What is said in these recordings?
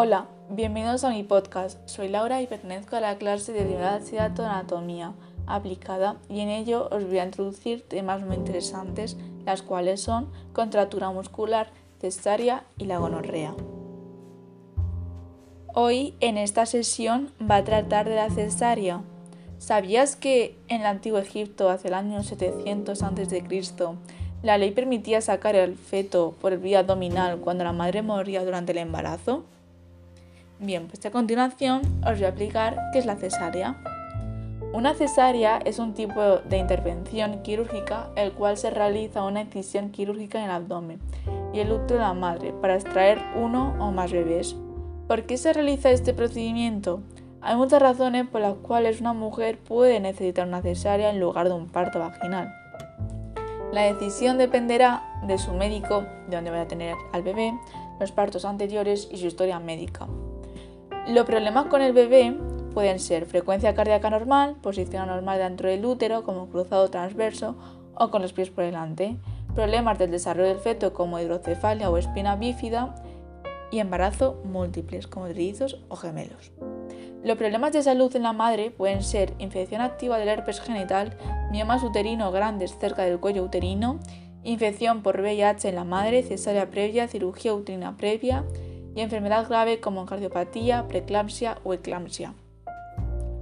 Hola, bienvenidos a mi podcast. Soy Laura y pertenezco a la clase de Universidad de Anatomía aplicada y en ello os voy a introducir temas muy interesantes, las cuales son contractura muscular, cesárea y la gonorrea. Hoy en esta sesión va a tratar de la cesárea. ¿Sabías que en el antiguo Egipto, hace el año 700 a.C., la ley permitía sacar el feto por el vía abdominal cuando la madre moría durante el embarazo? Bien, pues a continuación os voy a explicar qué es la cesárea. Una cesárea es un tipo de intervención quirúrgica el cual se realiza una incisión quirúrgica en el abdomen y el útero de la madre para extraer uno o más bebés. ¿Por qué se realiza este procedimiento? Hay muchas razones por las cuales una mujer puede necesitar una cesárea en lugar de un parto vaginal. La decisión dependerá de su médico, de dónde vaya a tener al bebé, los partos anteriores y su historia médica. Los problemas con el bebé pueden ser frecuencia cardíaca normal, posición anormal dentro del útero como cruzado transverso o con los pies por delante, problemas del desarrollo del feto como hidrocefalia o espina bífida y embarazo múltiples como trillizos o gemelos. Los problemas de salud en la madre pueden ser infección activa del herpes genital, miomas uterino grandes cerca del cuello uterino, infección por VIH en la madre, cesárea previa, cirugía uterina previa, y enfermedad grave como cardiopatía, preeclampsia o eclampsia.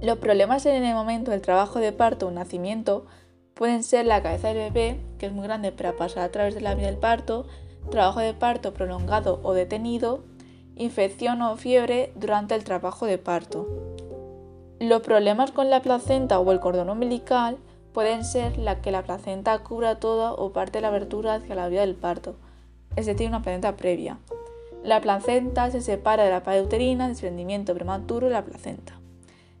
Los problemas en el momento del trabajo de parto o nacimiento pueden ser la cabeza del bebé, que es muy grande para pasar a través de la vía del parto, trabajo de parto prolongado o detenido, infección o fiebre durante el trabajo de parto. Los problemas con la placenta o el cordón umbilical pueden ser la que la placenta cubra toda o parte de la abertura hacia la vía del parto, es decir, una placenta previa, la placenta se separa de la pared uterina, desprendimiento prematuro de la placenta.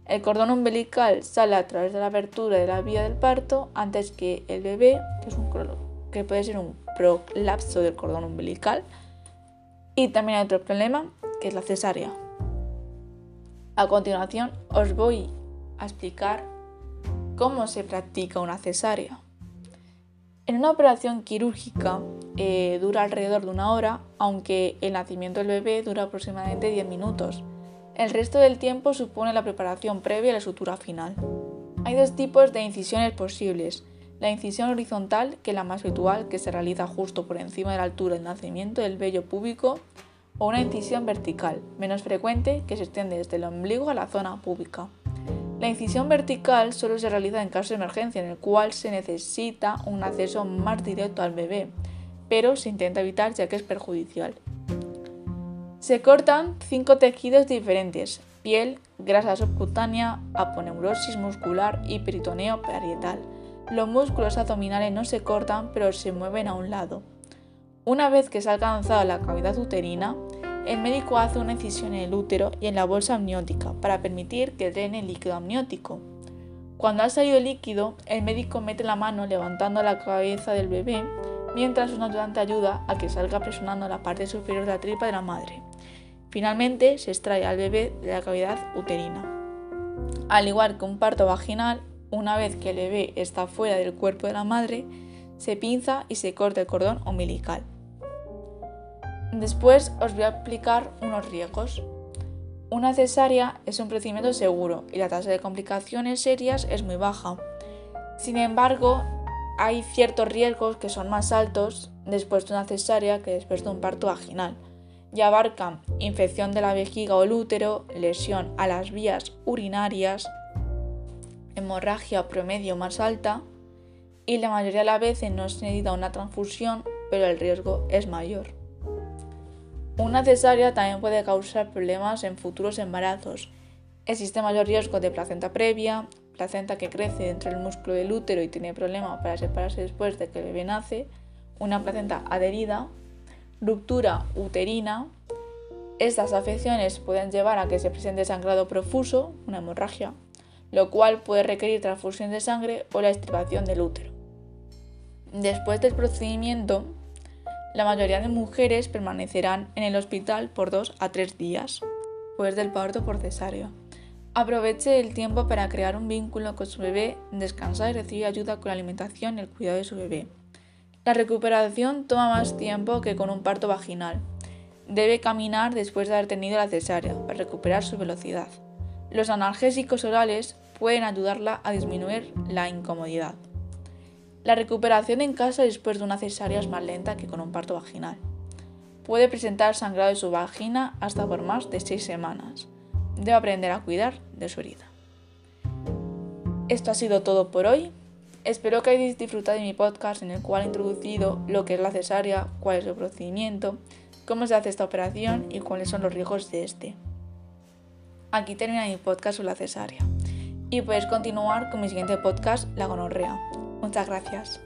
El cordón umbilical sale a través de la abertura de la vía del parto antes que el bebé, que puede ser un prolapso del cordón umbilical. Y también hay otro problema, que es la cesárea. A continuación os voy a explicar cómo se practica una cesárea. En una operación quirúrgica eh, dura alrededor de una hora, aunque el nacimiento del bebé dura aproximadamente 10 minutos. El resto del tiempo supone la preparación previa a la sutura final. Hay dos tipos de incisiones posibles. La incisión horizontal, que es la más habitual, que se realiza justo por encima de la altura del nacimiento del vello púbico, o una incisión vertical, menos frecuente, que se extiende desde el ombligo a la zona púbica. La incisión vertical solo se realiza en caso de emergencia, en el cual se necesita un acceso más directo al bebé, pero se intenta evitar ya que es perjudicial. Se cortan cinco tejidos diferentes: piel, grasa subcutánea, aponeurosis muscular y peritoneo parietal. Los músculos abdominales no se cortan, pero se mueven a un lado. Una vez que se ha alcanzado la cavidad uterina, el médico hace una incisión en el útero y en la bolsa amniótica para permitir que drene el líquido amniótico. Cuando ha salido el líquido, el médico mete la mano levantando la cabeza del bebé, mientras un ayudante ayuda a que salga presionando la parte superior de la tripa de la madre. Finalmente, se extrae al bebé de la cavidad uterina. Al igual que un parto vaginal, una vez que el bebé está fuera del cuerpo de la madre, se pinza y se corta el cordón umbilical. Después os voy a explicar unos riesgos. Una cesárea es un procedimiento seguro y la tasa de complicaciones serias es muy baja. Sin embargo, hay ciertos riesgos que son más altos después de una cesárea que después de un parto vaginal y abarcan infección de la vejiga o el útero, lesión a las vías urinarias, hemorragia promedio más alta y la mayoría de las veces no se necesita una transfusión, pero el riesgo es mayor. Una cesárea también puede causar problemas en futuros embarazos. Existe mayor riesgo de placenta previa, placenta que crece dentro del músculo del útero y tiene problemas para separarse después de que el bebé nace, una placenta adherida, ruptura uterina. Estas afecciones pueden llevar a que se presente sangrado profuso, una hemorragia, lo cual puede requerir transfusión de sangre o la extirpación del útero. Después del procedimiento, la mayoría de mujeres permanecerán en el hospital por dos a tres días, después del parto por cesárea. Aproveche el tiempo para crear un vínculo con su bebé, descansar y recibir ayuda con la alimentación y el cuidado de su bebé. La recuperación toma más tiempo que con un parto vaginal. Debe caminar después de haber tenido la cesárea para recuperar su velocidad. Los analgésicos orales pueden ayudarla a disminuir la incomodidad. La recuperación en casa después de una cesárea es más lenta que con un parto vaginal. Puede presentar sangrado de su vagina hasta por más de 6 semanas. Debe aprender a cuidar de su herida. Esto ha sido todo por hoy. Espero que hayáis disfrutado de mi podcast en el cual he introducido lo que es la cesárea, cuál es el procedimiento, cómo se hace esta operación y cuáles son los riesgos de este. Aquí termina mi podcast sobre la cesárea. Y puedes continuar con mi siguiente podcast, La gonorrea. Muchas gracias.